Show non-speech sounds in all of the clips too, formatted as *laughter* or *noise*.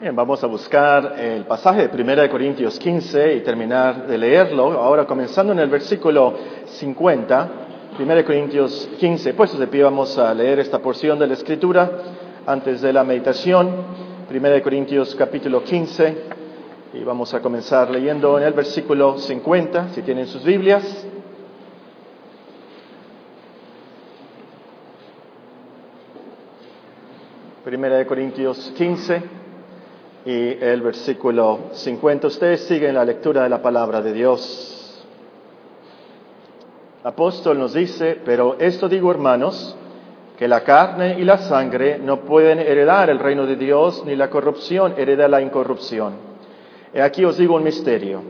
Bien, vamos a buscar el pasaje de 1 Corintios 15 y terminar de leerlo. Ahora comenzando en el versículo 50, 1 Corintios 15. Pues de pie vamos a leer esta porción de la Escritura antes de la meditación. 1 Corintios capítulo 15 y vamos a comenzar leyendo en el versículo 50, si tienen sus Biblias. Primera de Corintios 15 y el versículo 50. Ustedes siguen la lectura de la palabra de Dios. Apóstol nos dice, pero esto digo hermanos, que la carne y la sangre no pueden heredar el reino de Dios, ni la corrupción hereda la incorrupción. Y aquí os digo un misterio.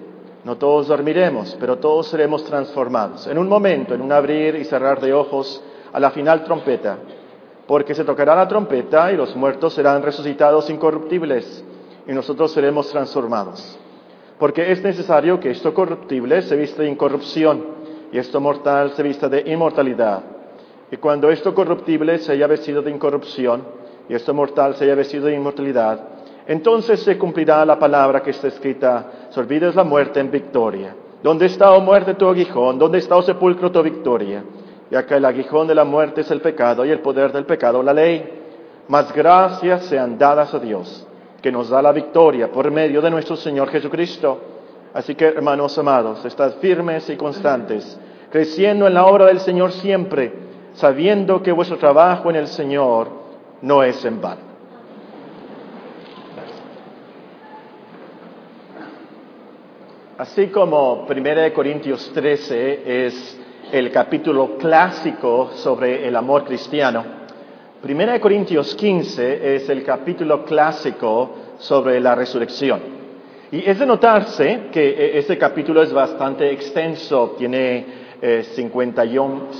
No todos dormiremos, pero todos seremos transformados. En un momento, en un abrir y cerrar de ojos, a la final trompeta. Porque se tocará la trompeta y los muertos serán resucitados incorruptibles y nosotros seremos transformados. Porque es necesario que esto corruptible se vista de incorrupción y esto mortal se vista de inmortalidad. Y cuando esto corruptible se haya vestido de incorrupción y esto mortal se haya vestido de inmortalidad, entonces se cumplirá la palabra que está escrita, se olvides la muerte en victoria. ¿Dónde está, oh muerte, tu aguijón? ¿Dónde está, oh sepulcro, tu victoria? Ya que el aguijón de la muerte es el pecado y el poder del pecado la ley. Mas gracias sean dadas a Dios que nos da la victoria por medio de nuestro Señor Jesucristo. Así que, hermanos amados, estad firmes y constantes, creciendo en la obra del Señor siempre, sabiendo que vuestro trabajo en el Señor no es en vano. Así como 1 Corintios 13 es el capítulo clásico sobre el amor cristiano, Primera de Corintios 15 es el capítulo clásico sobre la resurrección. Y es de notarse que este capítulo es bastante extenso, tiene 58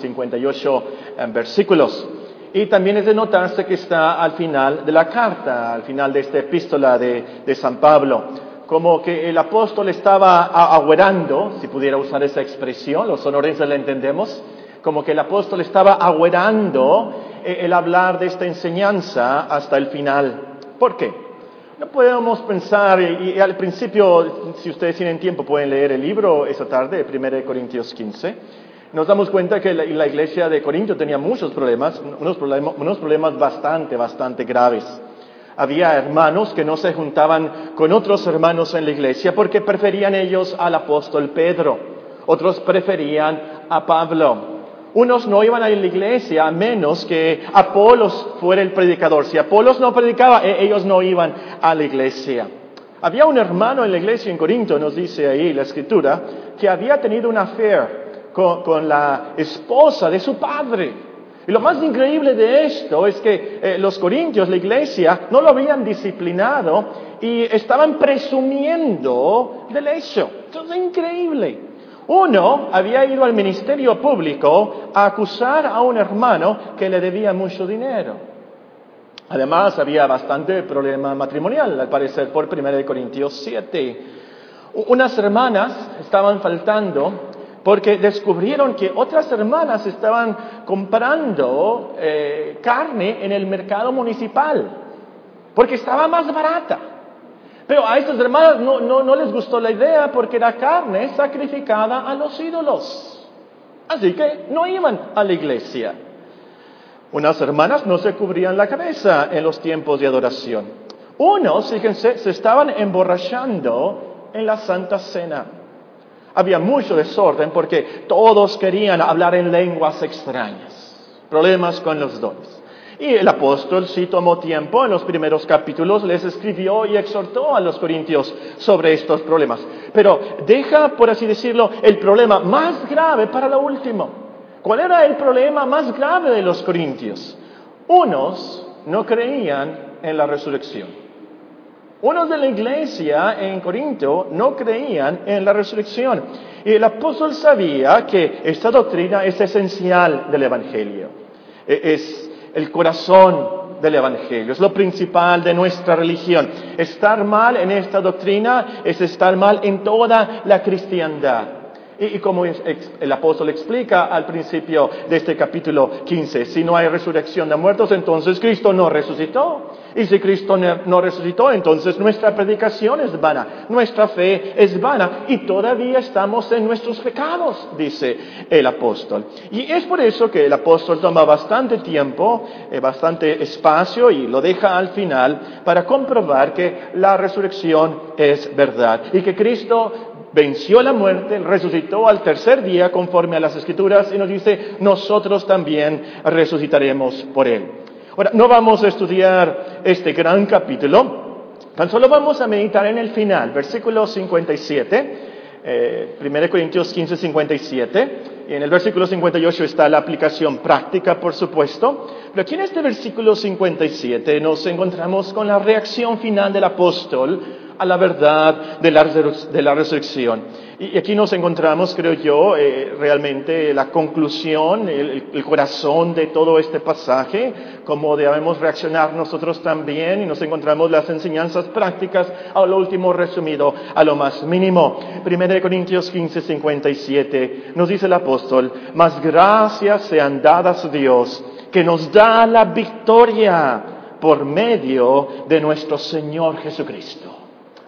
eh, eh, versículos. Y también es de notarse que está al final de la carta, al final de esta epístola de, San Pablo. Como que el apóstol estaba agüerando, si pudiera usar esa expresión, los sonorenses la entendemos, como que el apóstol estaba agüerando el hablar de esta enseñanza hasta el final. ¿Por qué? No podemos pensar, y, al principio, si ustedes tienen tiempo, pueden leer el libro esa tarde, 1 Corintios 15. Nos damos cuenta que la, iglesia de Corinto tenía muchos problemas, unos problemas, unos problemas bastante, bastante graves. Había hermanos que no se juntaban con otros hermanos en la iglesia porque preferían ellos al apóstol Pedro. Otros preferían a Pablo. Unos no iban a la iglesia a menos que Apolos fuera el predicador. Si Apolos no predicaba, e-, ellos no iban a la iglesia. Había un hermano en la iglesia en Corinto, nos dice ahí la escritura, que había tenido una affair con, la esposa de su padre. Y lo más increíble de esto es que eh, los corintios, la iglesia, no lo habían disciplinado y estaban presumiendo del hecho. Esto es increíble. Uno había ido al ministerio público a acusar a un hermano que le debía mucho dinero. Además, había bastante problema matrimonial, al parecer, por 1 Corintios 7. Unas hermanas estaban faltando porque descubrieron que otras hermanas estaban comprando eh, carne en el mercado municipal, porque estaba más barata. Pero a estos hermanos no, les gustó la idea porque era carne sacrificada a los ídolos. Así que no iban a la iglesia. Unas hermanas no se cubrían la cabeza en los tiempos de adoración. Unos, fíjense, se estaban emborrachando en la Santa Cena. Había mucho desorden porque todos querían hablar en lenguas extrañas. Problemas con los dones. Y el apóstol sí tomó tiempo en los primeros capítulos, les escribió y exhortó a los corintios sobre estos problemas. Pero deja, por así decirlo, el problema más grave para lo último. ¿Cuál era el problema más grave de los corintios? Unos no creían en la resurrección. Unos de la iglesia en Corinto no creían en la resurrección. Y el apóstol sabía que esta doctrina es esencial del Evangelio. E-, es el corazón del Evangelio, es lo principal de nuestra religión. Estar mal en esta doctrina es estar mal en toda la cristiandad. Y, como el apóstol explica al principio de este capítulo 15, si no hay resurrección de muertos, entonces Cristo no resucitó. Y si Cristo no resucitó, entonces nuestra predicación es vana, nuestra fe es vana y todavía estamos en nuestros pecados, dice el apóstol. Y es por eso que el apóstol toma bastante tiempo, eh, bastante espacio y lo deja al final para comprobar que la resurrección es verdad y que Cristo venció la muerte, resucitó al tercer día conforme a las escrituras y nos dice, nosotros también resucitaremos por él. Ahora, no vamos a estudiar este gran capítulo, tan solo vamos a meditar en el final, versículo 57, eh, 1 Corintios 15, 57, y en el versículo 58 está la aplicación práctica, por supuesto, pero aquí en este versículo 57 nos encontramos con la reacción final del apóstol a la verdad de la, de la resurrección. Y aquí nos encontramos, creo yo, eh, realmente la conclusión, el, corazón de todo este pasaje, cómo debemos reaccionar nosotros también, y nos encontramos las enseñanzas prácticas a lo último resumido, a lo más mínimo. 1 Corintios 15, 57, nos dice el apóstol, más gracias sean dadas a Dios, que nos da la victoria por medio de nuestro Señor Jesucristo.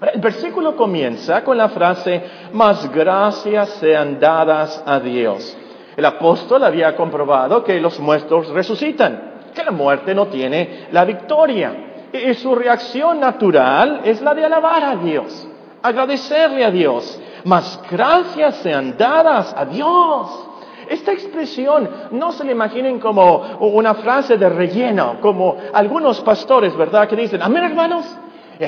El versículo comienza con la frase, más gracias sean dadas a Dios. El apóstol había comprobado que los muertos resucitan, que la muerte no tiene la victoria. Y su reacción natural es la de alabar a Dios, agradecerle a Dios. Más gracias sean dadas a Dios. Esta expresión no se la imaginen como una frase de relleno, como algunos pastores, ¿verdad? Que dicen, amén hermanos,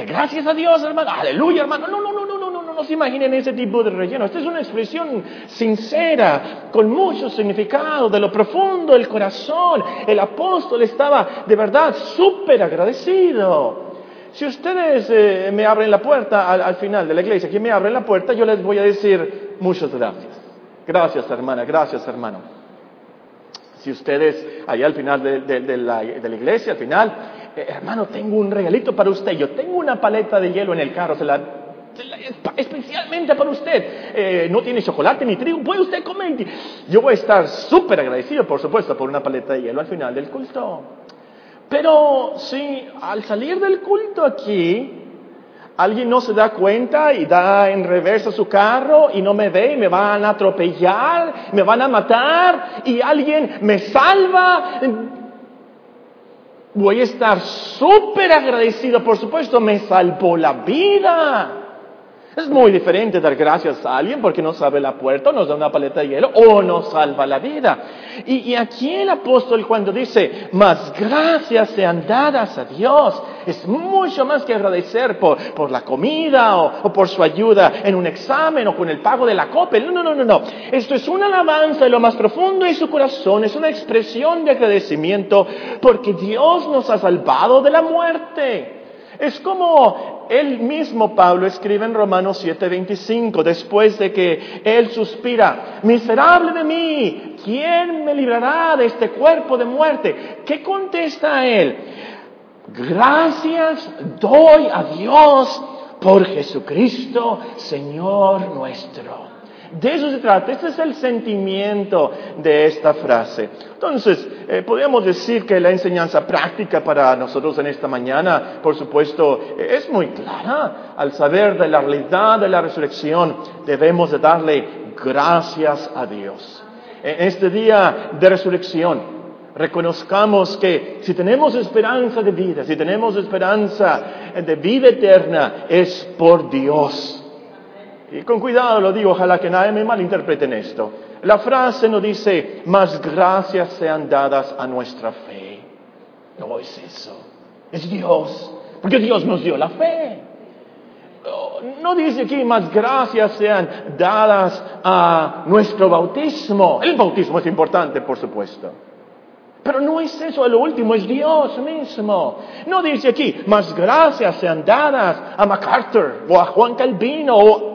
gracias a Dios, hermano. Aleluya, hermano. No, no, no, no, no, no, no, no se imaginen ese tipo de relleno. Esta es una expresión sincera, con mucho significado, de lo profundo del corazón. El apóstol estaba de verdad súper agradecido. Si ustedes eh, me abren la puerta al, final de la iglesia, quien me abre la puerta, yo les voy a decir muchas gracias. Gracias, hermana, gracias, hermano. Si ustedes, allá al final de la iglesia, al final, eh, hermano, tengo un regalito para usted. Yo tengo una paleta de hielo en el carro, se la, especialmente para usted. Eh, no tiene chocolate ni trigo, puede usted comer. Yo voy a estar súper agradecido, por supuesto, por una paleta de hielo al final del culto. Pero si al salir del culto aquí, alguien no se da cuenta y da en reversa su carro y no me ve y me van a atropellar, me van a matar y alguien me salva, voy a estar súper agradecido, por supuesto, me salvó la vida. Es muy diferente dar gracias a alguien porque nos abre la puerta, nos da una paleta de hielo o nos salva la vida. Y, aquí el apóstol cuando dice, más gracias sean dadas a Dios, es mucho más que agradecer por, por la comida o, por su ayuda en un examen o con el pago de la copa. No, no, no, no, no. Esto es una alabanza de lo más profundo de su corazón, es una expresión de agradecimiento porque Dios nos ha salvado de la muerte. Es como él mismo, Pablo, escribe en Romanos 7:25, después de que él suspira, miserable de mí, ¿quién me librará de este cuerpo de muerte? ¿Qué contesta él? Gracias doy a Dios por Jesucristo, Señor nuestro. De eso se trata, este es el sentimiento de esta frase. Entonces, eh, podríamos decir que la enseñanza práctica para nosotros en esta mañana, por supuesto, es muy clara. Al saber de la realidad de la resurrección, debemos de darle gracias a Dios. En este día de resurrección, reconozcamos que si tenemos esperanza de vida, si tenemos esperanza de vida eterna, es por Dios. Y con cuidado lo digo, ojalá que nadie me malinterprete en esto. La frase no dice, más gracias sean dadas a nuestra fe. No es eso. Es Dios. Porque Dios nos dio la fe. No dice aquí, más gracias sean dadas a nuestro bautismo. El bautismo es importante, por supuesto. Pero no es eso, lo último es Dios mismo. No dice aquí, más gracias sean dadas a MacArthur o a Juan Calvino o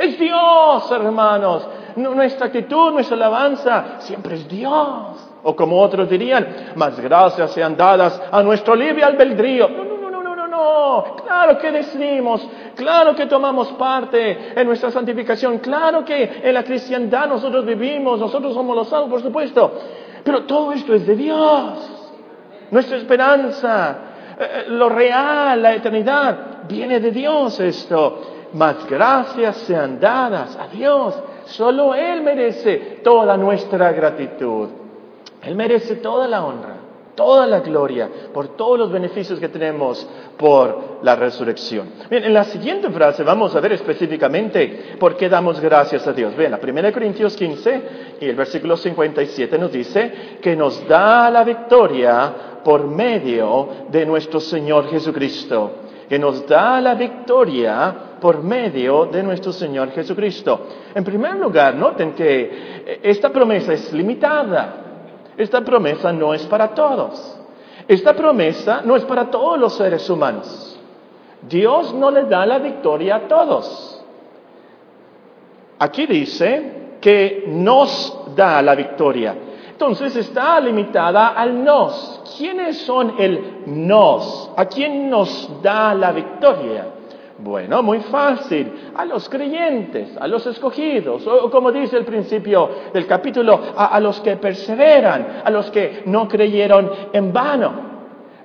es Dios, hermanos. Nuestra actitud, nuestra alabanza, siempre es Dios. O como otros dirían, más gracias sean dadas a nuestro libre albedrío. No, no, no, no, no, claro que decidimos, claro que tomamos parte en nuestra santificación, claro que en la cristiandad nosotros vivimos, nosotros somos los salvos, por supuesto. Pero todo esto es de Dios. Nuestra esperanza, eh, eh, lo real, la eternidad, viene de Dios esto. Más gracias sean dadas a Dios. Solo Él merece toda nuestra gratitud. Él merece toda la honra toda la gloria por todos los beneficios que tenemos por la resurrección. Bien, en la siguiente frase vamos a ver específicamente por qué damos gracias a Dios. Bien, la 1 Corintios 15 y el versículo 57 nos dice que nos da la victoria por medio de nuestro Señor Jesucristo. Que nos da la victoria por medio de nuestro Señor Jesucristo. En primer lugar, noten que esta promesa es limitada. Esta promesa no es para todos. Esta promesa no es para todos los seres humanos. Dios no le da la victoria a todos. Aquí dice que nos da la victoria. Entonces está limitada al nos. ¿Quiénes son el nos? ¿A quién nos da la victoria? Bueno, muy fácil. A los creyentes, a los escogidos, o como dice el principio del capítulo, a, los que perseveran, a los que no creyeron en vano.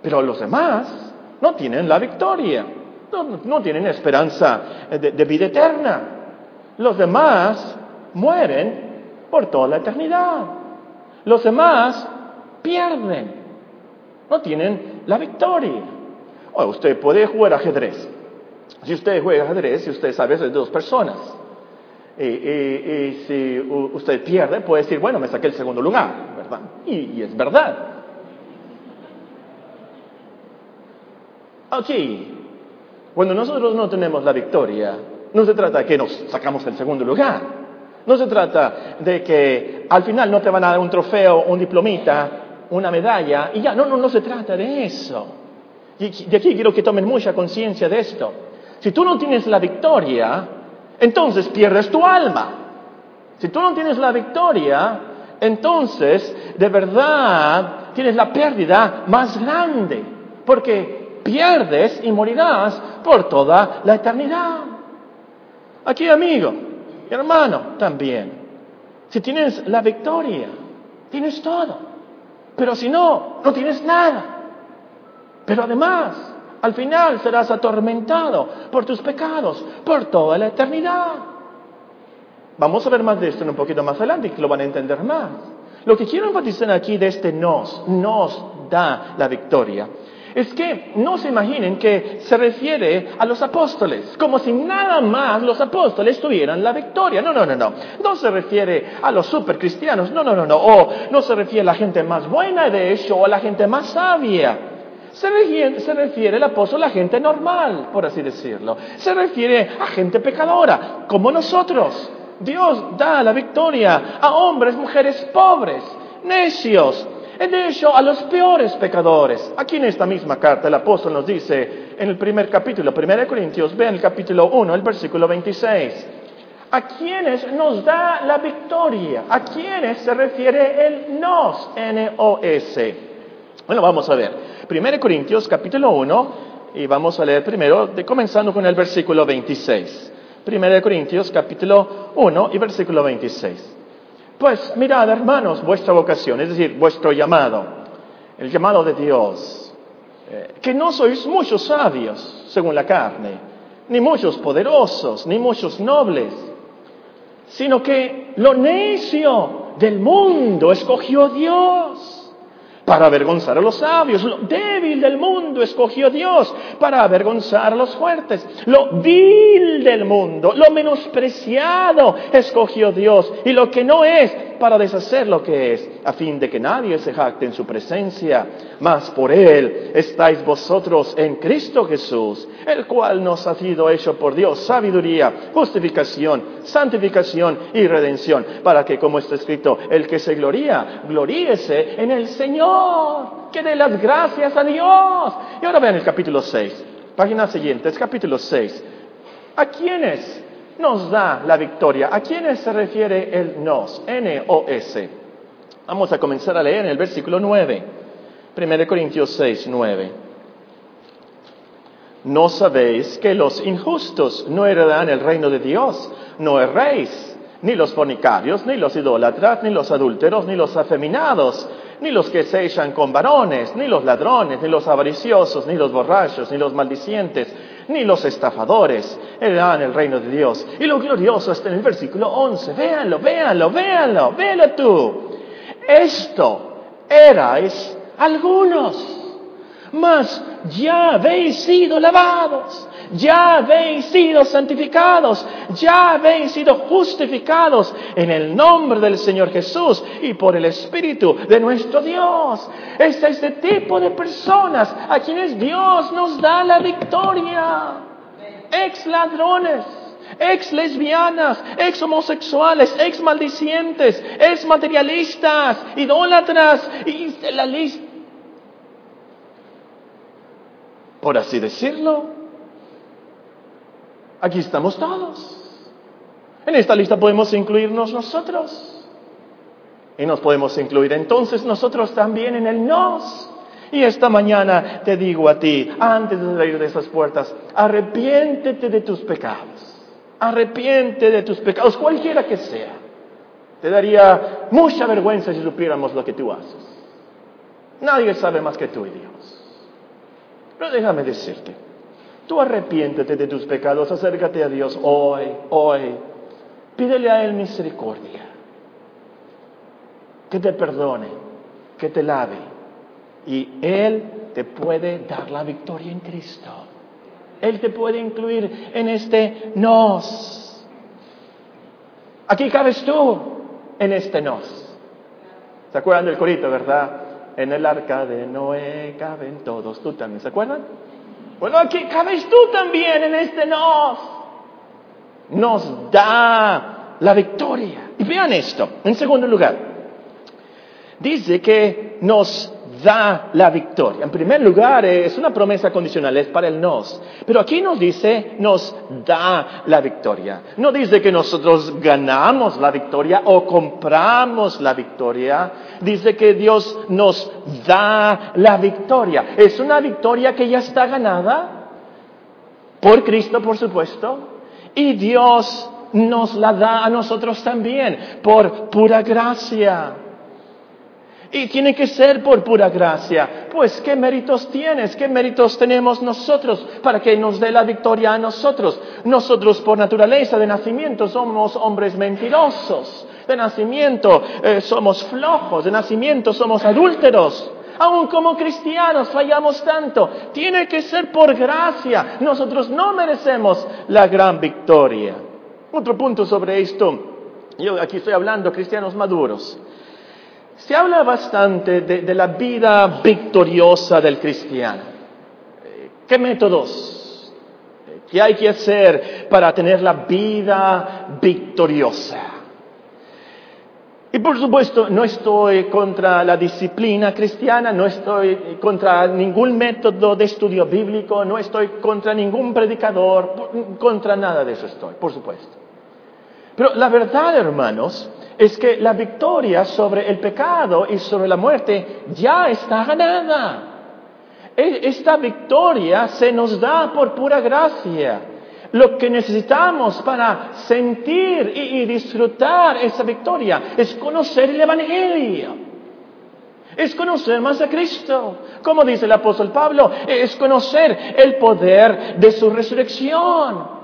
Pero los demás no tienen la victoria, no, tienen esperanza de, vida eterna. Los demás mueren por toda la eternidad. Los demás pierden, no tienen la victoria. Usted puede jugar ajedrez si usted juega ajedrez, si usted sabe, de dos personas. Y, si usted pierde, puede decir, bueno, me saqué el segundo lugar, ¿verdad? Y, es verdad. Aquí, cuando nosotros no tenemos la victoria, no se trata de que nos sacamos el segundo lugar. No se trata de que al final no te van a dar un trofeo, un diplomita, una medalla, y ya, no, no, no se trata de eso. Y de aquí quiero que tomen mucha conciencia de esto. Si tú no tienes la victoria, entonces pierdes tu alma. Si tú no tienes la victoria, entonces de verdad tienes la pérdida más grande, porque pierdes y morirás por toda la eternidad. Aquí, amigo, hermano, también. Si tienes la victoria, tienes todo. Pero si no, no tienes nada. Pero además, al final serás atormentado por tus pecados por toda la eternidad. Vamos a ver más de esto en un poquito más adelante y lo van a entender más. Lo que quiero enfatizar aquí de este nos, nos da la victoria, es que no se imaginen que se refiere a los apóstoles, como si nada más los apóstoles tuvieran la victoria. No, no, no, no. No se refiere a los supercristianos, no, no, no, no. O no se refiere a la gente más buena, de hecho, o a la gente más sabia. Se refiere, el apóstol a gente normal, por así decirlo. Se refiere a gente pecadora, como nosotros. Dios da la victoria a hombres, mujeres pobres, necios, de hecho a los peores pecadores. Aquí en esta misma carta el apóstol nos dice en el primer capítulo, 1 Corintios, vean el capítulo 1, el versículo 26. ¿A quiénes nos da la victoria? ¿A quiénes se refiere el nos, N-O-S? Bueno, vamos a ver. 1 Corintios capítulo 1 y vamos a leer primero, comenzando con el versículo 26. 1 Corintios capítulo 1 y versículo 26. Pues mirad, hermanos, vuestra vocación, es decir, vuestro llamado, el llamado de Dios, eh, que no sois muchos sabios, según la carne, ni muchos poderosos, ni muchos nobles, sino que lo necio del mundo escogió Dios para avergonzar a los sabios. Lo débil del mundo escogió Dios para avergonzar a los fuertes. Lo vil del mundo, lo menospreciado escogió Dios. Y lo que no es para deshacer lo que es, a fin de que nadie se jacte en su presencia. Mas por Él estáis vosotros en Cristo Jesús, el cual nos ha sido hecho por Dios sabiduría, justificación, santificación y redención, para que, como está escrito, el que se gloría, gloríese en el Señor, que dé las gracias a Dios. Y ahora vean el capítulo 6, página siguiente, es capítulo 6. ¿A quiénes nos da la victoria. ¿A quiénes se refiere el nos? N-O-S. Vamos a comenzar a leer en el versículo 9. 1 Corintios 6, 9. ¿No sabéis que los injustos no heredarán el reino de Dios? No erréis, ni los fornicarios, ni los idólatras, ni los adúlteros, ni los afeminados, ni los que se echan con varones, ni los ladrones, ni los avariciosos, ni los borrachos, ni los maldicientes, ni los estafadores heredarán el reino de Dios. Y lo glorioso está en el versículo 11. Véanlo, véanlo, véanlo, véanlo tú. Esto erais algunos mas ya habéis sido lavados, ya habéis sido santificados, ya habéis sido justificados en el nombre del Señor Jesús y por el Espíritu de nuestro Dios. Es este tipo de personas a quienes Dios nos da la victoria. Ex ladrones ex lesbianas, ex homosexuales, ex maldicientes, ex materialistas, idólatras, y por así decirlo. Aquí estamos todos. En esta lista podemos incluirnos nosotros. Y nos podemos incluir entonces nosotros también en el nos. Y esta mañana te digo a ti, antes de salir de esas puertas, arrepiéntete de tus pecados. Arrepiente de tus pecados, cualquiera que sea. Te daría mucha vergüenza si supiéramos lo que tú haces. Nadie sabe más que tú y Dios. Pero déjame decirte, tú arrepiéntete de tus pecados, acércate a Dios hoy, hoy. Pídele a Él misericordia, que te perdone, que te lave. Y Él te puede dar la victoria en Cristo. Él te puede incluir en este nos. Aquí cabes tú en este nos. ¿Se acuerdan del corito, verdad? en el arca de Noé caben todos. ¿Tú también se acuerdan? Bueno, aquí cabes tú también en este nos. Nos da la victoria. Y vean esto, en segundo lugar, dice que nos da la victoria. En primer lugar, es una promesa condicional, es para el nos. Pero aquí nos dice, nos da la victoria. No dice que nosotros ganamos la victoria o compramos la victoria. Dice que Dios nos da la victoria. Es una victoria que ya está ganada por Cristo, por supuesto. Y Dios nos la da a nosotros también por pura gracia. Y tiene que ser por pura gracia. Pues, ¿qué méritos tienes? ¿Qué méritos tenemos nosotros para que nos dé la victoria a nosotros? Nosotros por naturaleza de nacimiento somos hombres mentirosos. De nacimiento eh, somos flojos. De nacimiento somos adúlteros. Aún como cristianos fallamos tanto. Tiene que ser por gracia. Nosotros no merecemos la gran victoria. Otro punto sobre esto. Yo aquí estoy hablando cristianos maduros. Se habla bastante de, la vida victoriosa del cristiano. Eh, ¿Qué métodos? Eh, ¿Qué hay que hacer para tener la vida victoriosa? Y por supuesto, no estoy contra la disciplina cristiana, no estoy contra ningún método de estudio bíblico, no estoy contra ningún predicador, contra nada de eso estoy, por supuesto. Pero la verdad, hermanos, es que la victoria sobre el pecado y sobre la muerte ya está ganada. E, esta victoria se nos da por pura gracia. Lo que necesitamos para sentir y, disfrutar esa victoria es conocer el Evangelio. Es conocer más a Cristo. Como dice el apóstol Pablo, es conocer el poder de su resurrección.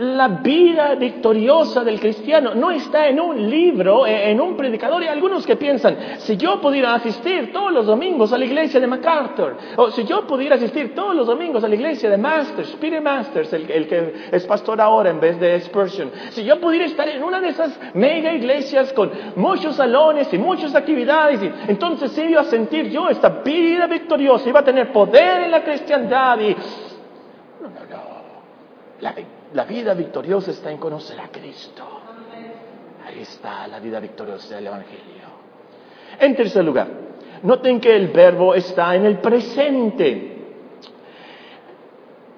La vida victoriosa del cristiano no está en un libro, eh, en un predicador. Y algunos que piensan, si yo pudiera asistir todos los domingos a la iglesia de MacArthur, o si yo pudiera asistir todos los domingos a la iglesia de Masters, Peter Masters, el, que es pastor ahora en vez de Spurgeon, si yo pudiera estar en una de esas mega iglesias con muchos salones y muchas actividades, entonces iba a sentir yo esta vida victoriosa, iba a tener poder en la cristiandad y... No, no, no. La victoria la vida victoriosa está en conocer a Cristo. Ahí está la vida victoriosa del Evangelio. En tercer lugar, noten que el verbo está en el presente.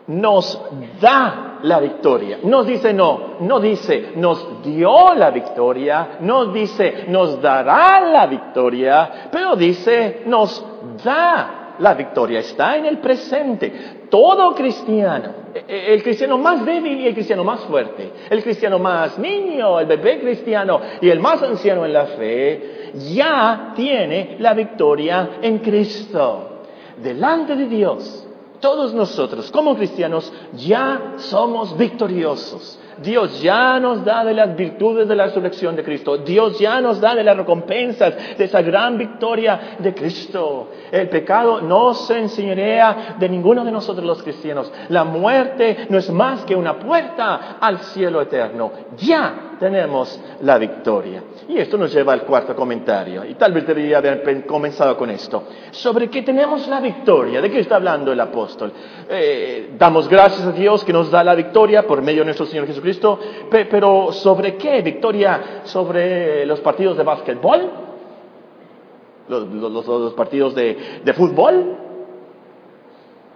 Nos da la victoria. Nos dice no, no dice nos dio la victoria, no dice nos dará la victoria, pero dice nos da La victoria está en el presente. Todo cristiano, e, e, el cristiano más débil y el cristiano más fuerte, el cristiano más niño, el bebé cristiano y el más anciano en la fe, ya tiene la victoria en Cristo. Delante de Dios, todos nosotros como cristianos ya somos victoriosos. Dios ya nos da de las virtudes de la resurrección de Cristo. Dios ya nos da de las recompensas de esa gran victoria de Cristo. El pecado no se enseñorea de ninguno de nosotros los cristianos. La muerte no es más que una puerta al cielo eterno. Ya tenemos la victoria. Y esto nos lleva al cuarto comentario. Y tal vez debería haber comenzado con esto. Sobre qué tenemos la victoria. ¿De qué está hablando el apóstol? Eh, damos gracias a Dios que nos da la victoria por medio de nuestro Señor Jesucristo. Pero ¿sobre qué? ¿Victoria sobre los partidos de básquetbol? ¿Los, partidos de, fútbol?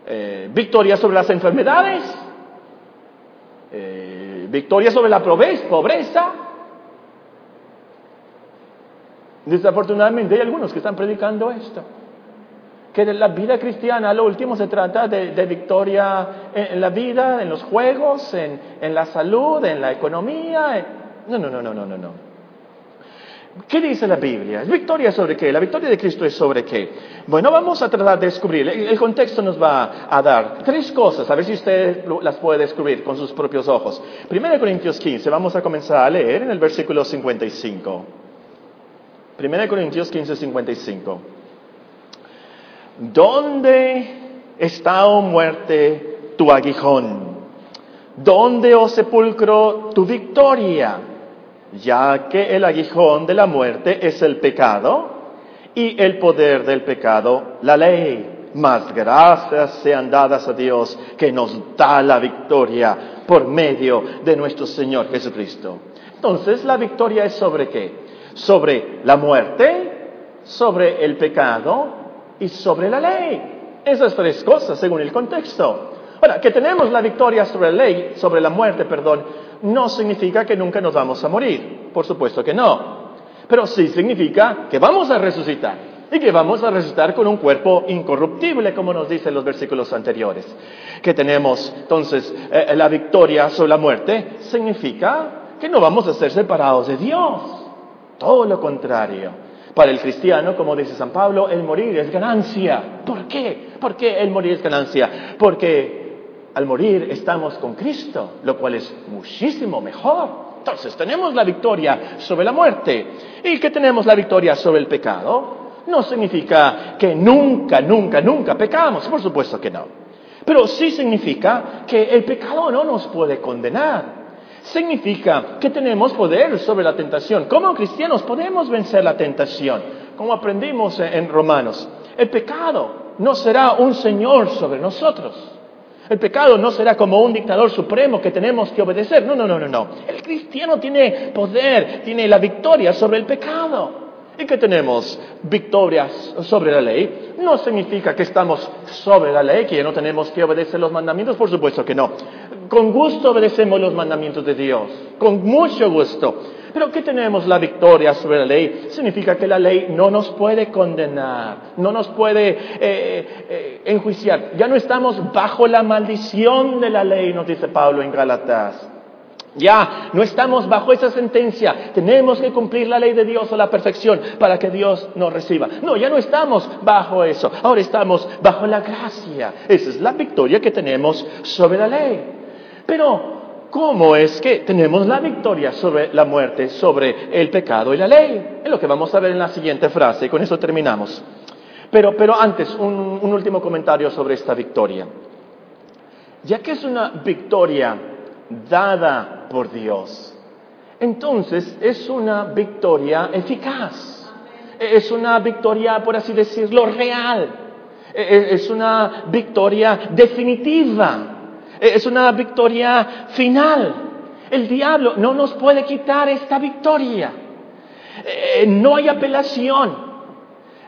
Eh, ¿Victoria sobre las enfermedades? Eh, ¿Victoria sobre la pobreza? Desafortunadamente hay algunos que están predicando esto. Que de la vida cristiana lo último se trata de, victoria en, la vida, en los juegos, en, en, la salud, en la economía. No, no, no, no, no, no, no. ¿Qué dice la Biblia? ¿Victoria sobre qué? La victoria de Cristo es sobre qué. Bueno, vamos a tratar de descubrir. El contexto nos va a dar tres cosas, a ver si usted las puede descubrir con sus propios ojos. 1 Corintios 15, vamos a comenzar a leer en el versículo 55. 1 Corintios 15, 55. ¿Dónde está, oh muerte, tu aguijón? ¿Dónde, oh sepulcro, tu victoria? Ya que el aguijón de la muerte es el pecado y el poder del pecado la ley. Más gracias sean dadas a Dios que nos da la victoria por medio de nuestro Señor Jesucristo. Entonces, ¿la victoria es sobre qué? sobre la muerte, sobre el pecado y sobre la ley. Esas tres cosas según el contexto. Ahora, que tenemos la victoria sobre la ley, sobre la muerte, perdón, no significa que nunca nos vamos a morir. Por supuesto que no. Pero sí significa que vamos a resucitar. Y que vamos a resucitar con un cuerpo incorruptible, como nos dicen los versículos anteriores. Que tenemos entonces eh, la victoria sobre la muerte, significa que no vamos a ser separados de Dios. Todo lo contrario. Para el cristiano, como dice San Pablo, el morir es ganancia. ¿Por qué? ¿Por qué el morir es ganancia? Porque al morir estamos con Cristo, lo cual es muchísimo mejor. Entonces tenemos la victoria sobre la muerte. ¿Y que tenemos la victoria sobre el pecado? No significa que nunca, nunca, nunca pecamos. Por supuesto que no. Pero sí significa que el pecado no nos puede condenar significa que tenemos poder sobre la tentación. Como cristianos podemos vencer la tentación, como aprendimos en Romanos. El pecado no será un Señor sobre nosotros. El pecado no será como un dictador supremo que tenemos que obedecer. No, no, no, no, no. El cristiano tiene poder, tiene la victoria sobre el pecado. ¿Y que tenemos? Victorias sobre la ley. No significa que estamos sobre la ley, que no tenemos que obedecer los mandamientos, por supuesto que no. Con gusto obedecemos los mandamientos de Dios, con mucho gusto. Pero ¿qué tenemos la victoria sobre la ley? Significa que la ley no nos puede condenar, no nos puede eh, eh, enjuiciar. Ya no estamos bajo la maldición de la ley, nos dice Pablo en Galatas. Ya no estamos bajo esa sentencia. Tenemos que cumplir la ley de Dios a la perfección para que Dios nos reciba. No, ya no estamos bajo eso. Ahora estamos bajo la gracia. Esa es la victoria que tenemos sobre la ley. Pero, ¿cómo es que tenemos la victoria sobre la muerte, sobre el pecado y la ley? Es lo que vamos a ver en la siguiente frase y con eso terminamos. Pero, pero antes, un, un último comentario sobre esta victoria. Ya que es una victoria dada por Dios. Entonces es una victoria eficaz. Es una victoria, por así decirlo, real. Es una victoria definitiva. Es una victoria final. El diablo no nos puede quitar esta victoria. Eh, no hay apelación.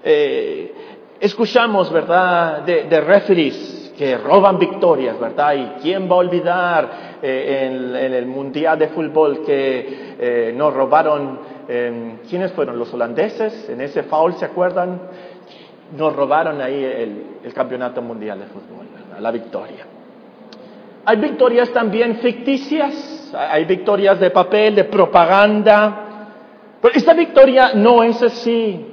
Eh, escuchamos, ¿verdad?, de, referees que roban victorias, ¿verdad? ¿Y quién va a olvidar eh, en, el Mundial de Fútbol que eh, nos robaron, em, ¿quiénes fueron? ¿Los holandeses? En ese foul, ¿se acuerdan? nos robaron ahí el, campeonato mundial de fútbol, la victoria. Hay victorias también ficticias, hay victorias de papel, de propaganda, pero esta victoria no es así.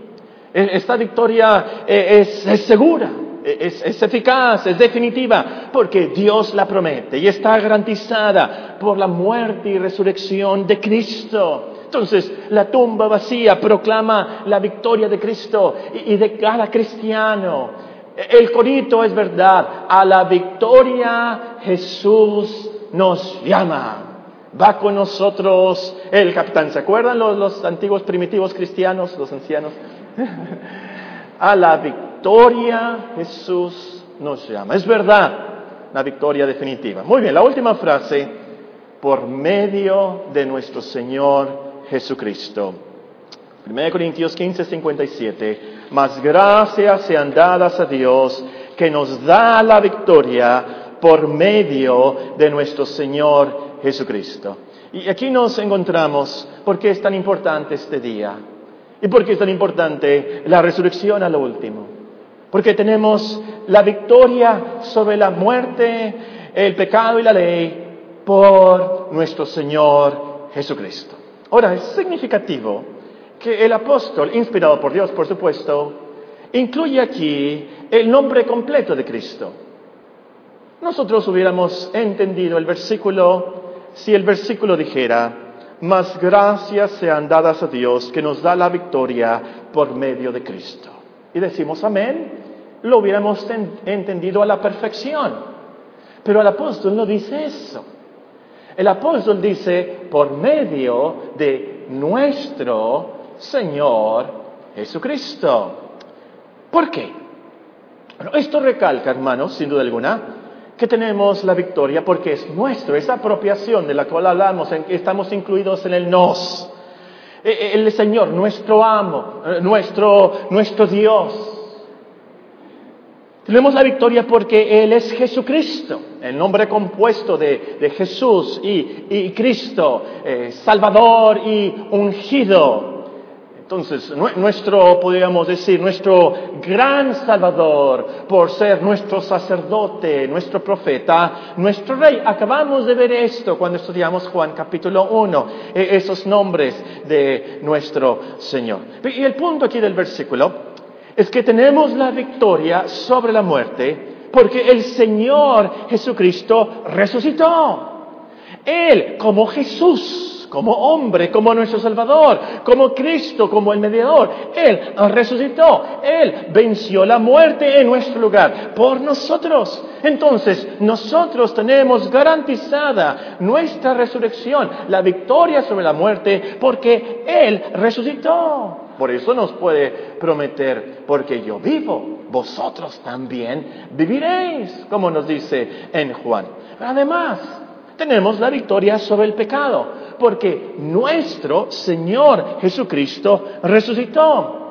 E, esta victoria eh, es, segura, e, es, es, eficaz, es definitiva, porque Dios la promete y está garantizada por la muerte y resurrección de Cristo. Entonces, la tumba vacía proclama la victoria de Cristo y de cada cristiano. El corito es verdad, a la victoria Jesús nos llama. Va con nosotros el capitán. ¿Se acuerdan los, antiguos primitivos cristianos, los ancianos? *laughs* a la victoria Jesús nos llama. Es verdad, la victoria definitiva. Muy bien, la última frase, por medio de nuestro Señor Jesucristo. 1 Corintios 15, 57. Mas gracias sean dadas a Dios que nos da la victoria por medio de nuestro Señor Jesucristo. Y aquí nos encontramos por qué es tan importante este día y por qué es tan importante la resurrección a lo último. Porque tenemos la victoria sobre la muerte, el pecado y la ley por nuestro Señor Jesucristo. Ahora, es significativo que el apóstol, inspirado por Dios, por supuesto, incluye aquí el nombre completo de Cristo. Nosotros hubiéramos entendido el versículo si el versículo dijera, más gracias sean dadas a Dios que nos da la victoria por medio de Cristo. Y decimos amén, lo hubiéramos entendido a la perfección. Pero el apóstol no dice eso. El apóstol dice, por medio de nuestro Señor Jesucristo. ¿Por qué? Esto recalca, hermanos, sin duda alguna, que tenemos la victoria porque es nuestro, esa apropiación de la cual hablamos, en que estamos incluidos en el nos. E, e, el Señor, nuestro amo, eh, nuestro, nuestro Dios, tenemos la victoria porque Él es Jesucristo, el nombre compuesto de, Jesús y, Cristo, eh, Salvador y ungido. Entonces, nuestro, podríamos decir, nuestro gran Salvador, por ser nuestro sacerdote, nuestro profeta, nuestro rey. Acabamos de ver esto cuando estudiamos Juan capítulo 1, e, esos nombres de nuestro Señor. Y el punto aquí del versículo es que tenemos la victoria sobre la muerte porque el Señor Jesucristo resucitó. Él, como Jesús, como hombre, como nuestro Salvador, como Cristo, como el mediador, Él resucitó. Él venció la muerte en nuestro lugar por nosotros. Entonces, nosotros tenemos garantizada nuestra resurrección, la victoria sobre la muerte, porque Él resucitó. Por eso nos puede prometer, porque yo vivo, vosotros también viviréis, como nos dice en Juan. Además, tenemos la victoria sobre el pecado, porque nuestro Señor Jesucristo resucitó.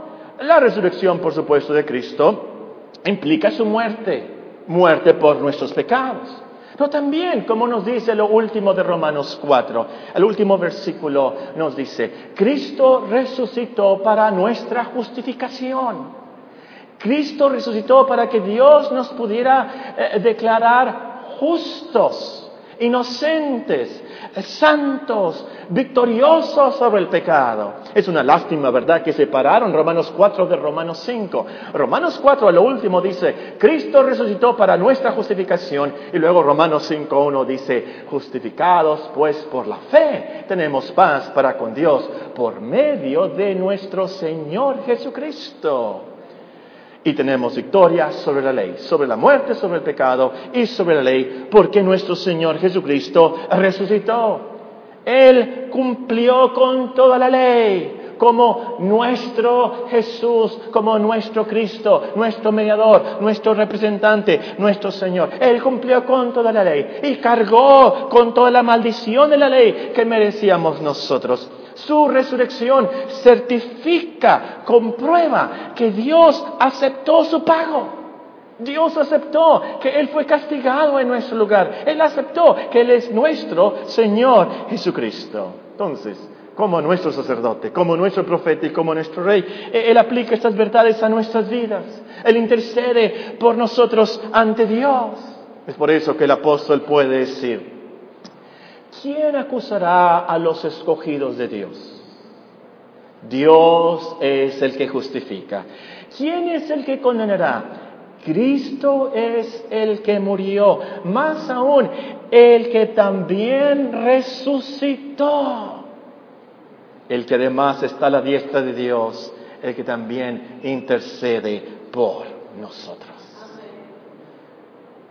La resurrección, por supuesto, de Cristo implica su muerte, muerte por nuestros pecados. Pero también, como nos dice lo último de Romanos 4, el último versículo nos dice, Cristo resucitó para nuestra justificación. Cristo resucitó para que Dios nos pudiera eh, declarar justos inocentes, santos, victoriosos sobre el pecado. Es una lástima, ¿verdad?, que separaron Romanos 4 de Romanos 5. Romanos 4 a lo último dice, Cristo resucitó para nuestra justificación. Y luego Romanos 5.1 dice, justificados pues por la fe, tenemos paz para con Dios por medio de nuestro Señor Jesucristo y tenemos victoria sobre la ley, sobre la muerte, sobre el pecado y sobre la ley, porque nuestro Señor Jesucristo resucitó. Él cumplió con toda la ley como nuestro Jesús, como nuestro Cristo, nuestro mediador, nuestro representante, nuestro Señor. Él cumplió con toda la ley y cargó con toda la maldición de la ley que merecíamos nosotros. Su resurrección certifica, comprueba que Dios aceptó su pago. Dios aceptó que Él fue castigado en nuestro lugar. Él aceptó que Él es nuestro Señor Jesucristo. Entonces, como nuestro sacerdote, como nuestro profeta y como nuestro rey. E, Él aplica estas verdades a nuestras vidas. Él intercede por nosotros ante Dios. Es por eso que el apóstol puede decir, ¿quién acusará a los escogidos de Dios? Dios es el que justifica. ¿Quién es el que condenará? Cristo es el que murió, más aún, el que también resucitó, el que además está a la diestra de Dios, el que también intercede por nosotros.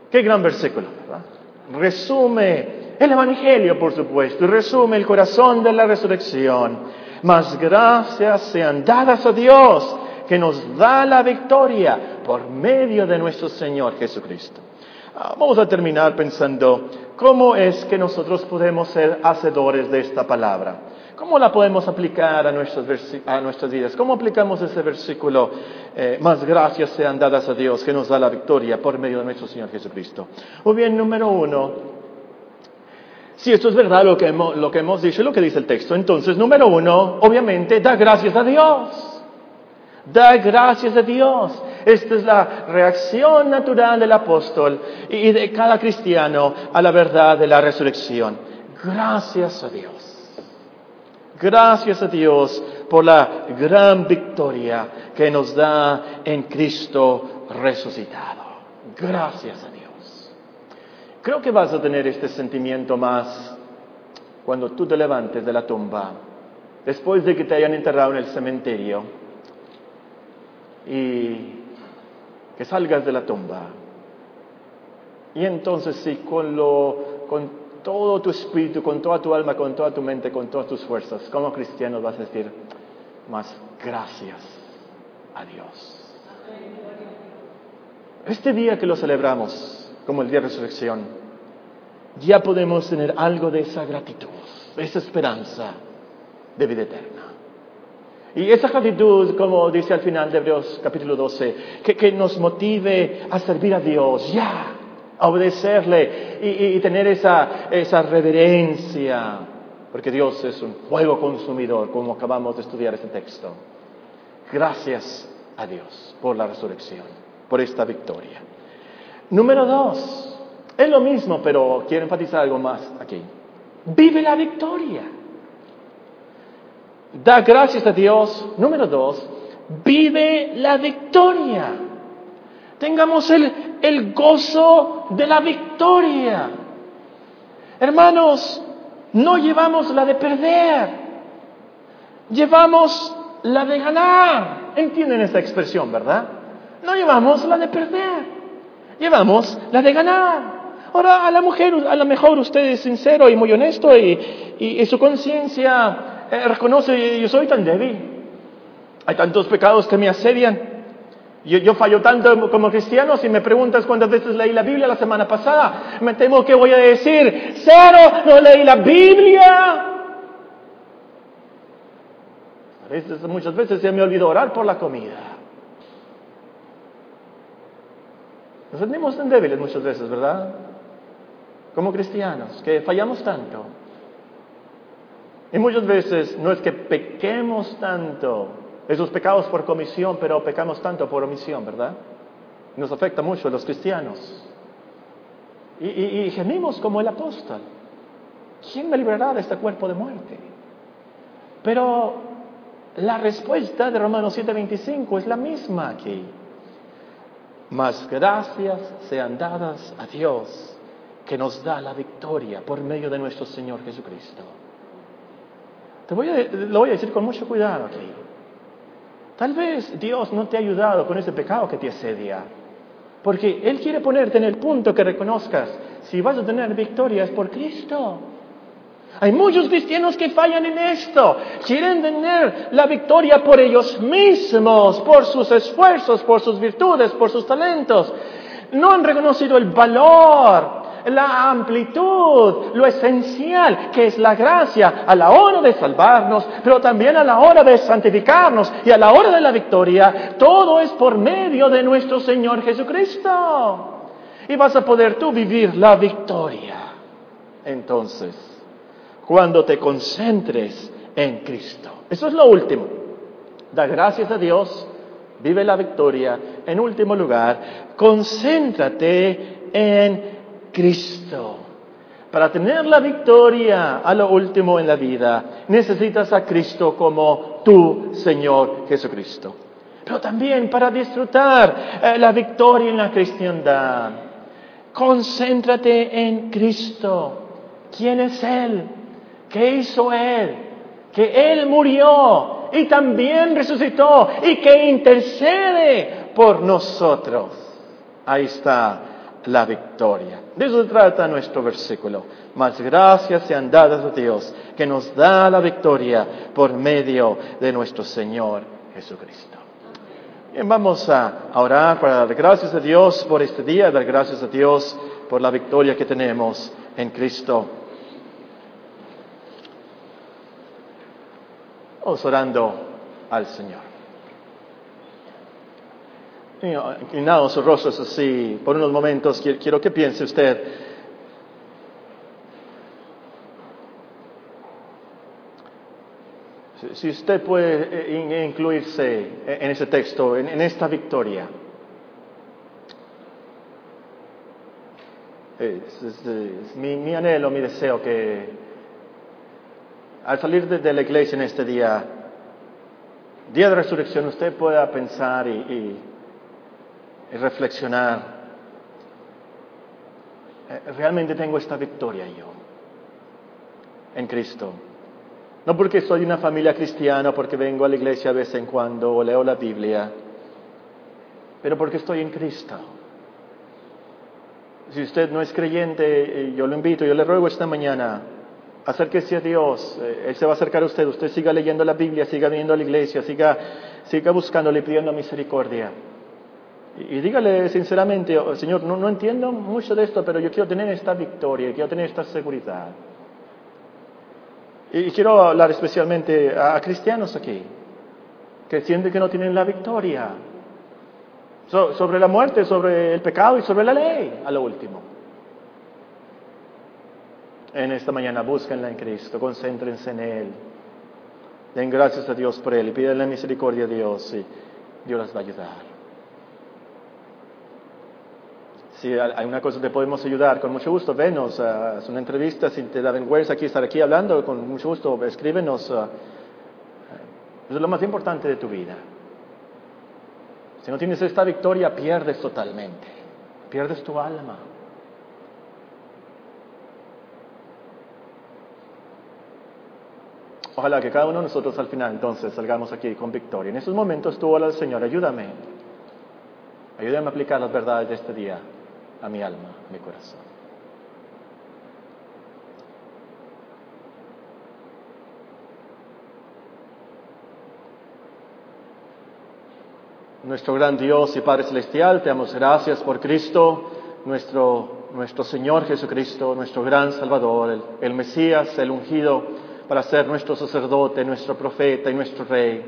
Qué gran versículo, ¿verdad? Resume el Evangelio, por supuesto, resume el corazón de la resurrección. Mas gracias sean dadas a Dios que nos da la victoria por medio de nuestro Señor Jesucristo. Ah, vamos a terminar pensando cómo es que nosotros podemos ser hacedores de esta palabra. ¿Cómo la podemos aplicar a, a nuestras vidas? ¿Cómo aplicamos ese versículo? Eh, más gracias sean dadas a Dios que nos da la victoria por medio de nuestro Señor Jesucristo. O bien, número uno, si esto es verdad lo que, hemos, dicho lo que dice el texto, entonces, número uno, obviamente, da gracias a Dios. Da gracias a Dios. Esta es la reacción natural del apóstol y de cada cristiano a la verdad de la resurrección. Gracias a Dios. Gracias a Dios por la gran victoria que nos da en Cristo resucitado. Gracias a Dios. Creo que vas a tener este sentimiento más cuando tú te levantes de la tumba, después de que te hayan enterrado en el cementerio y que salgas de la tumba. Y entonces sí, con, lo, con todo tu espíritu, con toda tu alma, con toda tu mente, con todas tus fuerzas, como cristiano vas a decir, más gracias a Dios. Este día que lo celebramos como el día de resurrección, ya podemos tener algo de esa gratitud, de esa esperanza de vida eterna. Y esa gratitud, como dice al final de Hebreos capítulo 12, que, nos motive a servir a Dios, ya, a obedecerle y, tener esa, esa reverencia, porque Dios es un fuego consumidor, como acabamos de estudiar este texto. Gracias a Dios por la resurrección, por esta victoria. Número dos, es lo mismo, pero quiero enfatizar algo más aquí. Vive la victoria. Da gracias a Dios. Número dos, vive la victoria. Tengamos el, el gozo de la victoria. Hermanos, no llevamos la de perder, llevamos la de ganar. ¿Entienden esta expresión, verdad? No llevamos la de perder, llevamos la de ganar. Ahora, a la mujer, a lo mejor usted es sincero y muy honesto y, su conciencia eh, reconoce, yo soy tan débil. Hay tantos pecados que me asedian. Yo, yo, fallo tanto como cristiano. Si me preguntas cuántas veces leí la Biblia la semana pasada, me temo que voy a decir, cero, no leí la Biblia. Muchas veces se me olvidó orar por la comida. Nos sentimos tan débiles muchas veces, ¿verdad? Como cristianos, que fallamos tanto. Y muchas veces no es que pequemos tanto, esos pecados por comisión, pero pecamos tanto por omisión, ¿verdad? Nos afecta mucho a los cristianos. Y, gemimos como el apóstol. ¿Quién me librará de este cuerpo de muerte? Pero la respuesta de Romanos 7:25 es la misma aquí. Mas gracias sean dadas a Dios que nos da la victoria por medio de nuestro Señor Jesucristo. Te voy a, lo voy a decir con mucho cuidado aquí. Tal vez Dios no te ha ayudado con ese pecado que te asedia. Porque Él quiere ponerte en el punto que reconozcas, si vas a tener victoria es por Cristo. Hay muchos cristianos que fallan en esto. Quieren tener la victoria por ellos mismos, por sus esfuerzos, por sus virtudes, por sus talentos. No han reconocido el valor la amplitud, lo esencial que es la gracia a la hora de salvarnos, pero también a la hora de santificarnos y a la hora de la victoria. Todo es por medio de nuestro Señor Jesucristo. Y vas a poder tú vivir la victoria. Entonces, cuando te concentres en Cristo. Eso es lo último. Da gracias a Dios, vive la victoria. En último lugar, concéntrate en Cristo. Para tener la victoria a lo último en la vida, necesitas a Cristo como tu Señor Jesucristo. Pero también para disfrutar eh, la victoria en la cristiandad, concéntrate en Cristo. ¿Quién es Él? ¿Qué hizo Él? Que Él murió y también resucitó y que intercede por nosotros. Ahí está la victoria. De eso trata nuestro versículo. Más gracias sean dadas a Dios que nos da la victoria por medio de nuestro Señor Jesucristo. Bien, vamos a orar para dar gracias a Dios por este día, dar gracias a Dios por la victoria que tenemos en Cristo. Orando al Señor. Inclinado sus rostros así por unos momentos, quiero que piense usted. Si usted puede eh, incluirse en ese texto, en esta victoria. Es, mi, anhelo, mi deseo que al salir de, la iglesia en este día, día de resurrección, usted pueda pensar y y reflexionar, eh, realmente tengo esta victoria yo en Cristo. No porque soy una familia cristiana, porque vengo a la iglesia de vez en cuando o leo la Biblia, pero porque estoy en Cristo. Si usted no es creyente, eh, yo lo invito, yo le ruego esta mañana, acérquese a Dios, eh, Él se va a acercar a usted, usted siga leyendo la Biblia, siga viniendo a la iglesia, siga, siga buscándole, pidiendo misericordia. Y, dígale sinceramente, oh, Señor, no, entiendo mucho de esto, pero yo quiero tener esta victoria, quiero tener esta seguridad. Y, quiero hablar especialmente a, cristianos aquí, que sienten que no tienen la victoria sobre la muerte, sobre el pecado y sobre la ley, a lo último. En esta mañana búsquenla en Cristo, concéntrense en Él. Den gracias a Dios por Él y pídanle misericordia a Dios y Dios las va a ayudar. Si hay una cosa que podemos ayudar, con mucho gusto, venos, uh, es una entrevista, si te da vergüenza aquí estar aquí hablando, con mucho gusto, escríbenos. Uh, es lo más importante de tu vida. Si no tienes esta victoria, pierdes totalmente, pierdes tu alma. Ojalá que cada uno de nosotros al final entonces salgamos aquí con victoria. En esos momentos tú, al Señor, ayúdame. Ayúdame a aplicar las verdades de este día a mi alma, a mi corazón. Nuestro gran Dios y Padre Celestial, te damos gracias por Cristo, nuestro, nuestro Señor Jesucristo, nuestro gran Salvador, el, el Mesías, el ungido para ser nuestro sacerdote, nuestro profeta y nuestro Rey,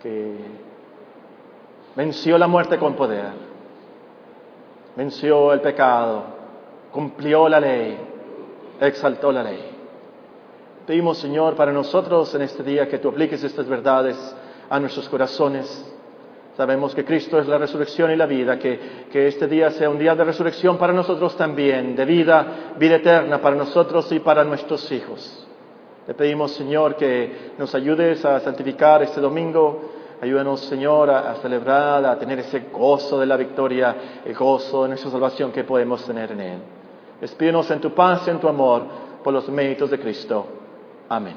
que venció la muerte con poder venció el pecado, cumplió la ley, exaltó la ley. Pedimos, Señor, para nosotros en este día que tú apliques estas verdades a nuestros corazones. Sabemos que Cristo es la resurrección y la vida, que, que, este día sea un día de resurrección para nosotros también, de vida, vida eterna para nosotros y para nuestros hijos. Te pedimos, Señor, que nos ayudes a santificar este domingo Ayúdanos, Señor, a, celebrar, a tener ese gozo de la victoria, el gozo de nuestra salvación que podemos tener en Él. Despídenos en tu paz y en tu amor por los méritos de Cristo. Amén.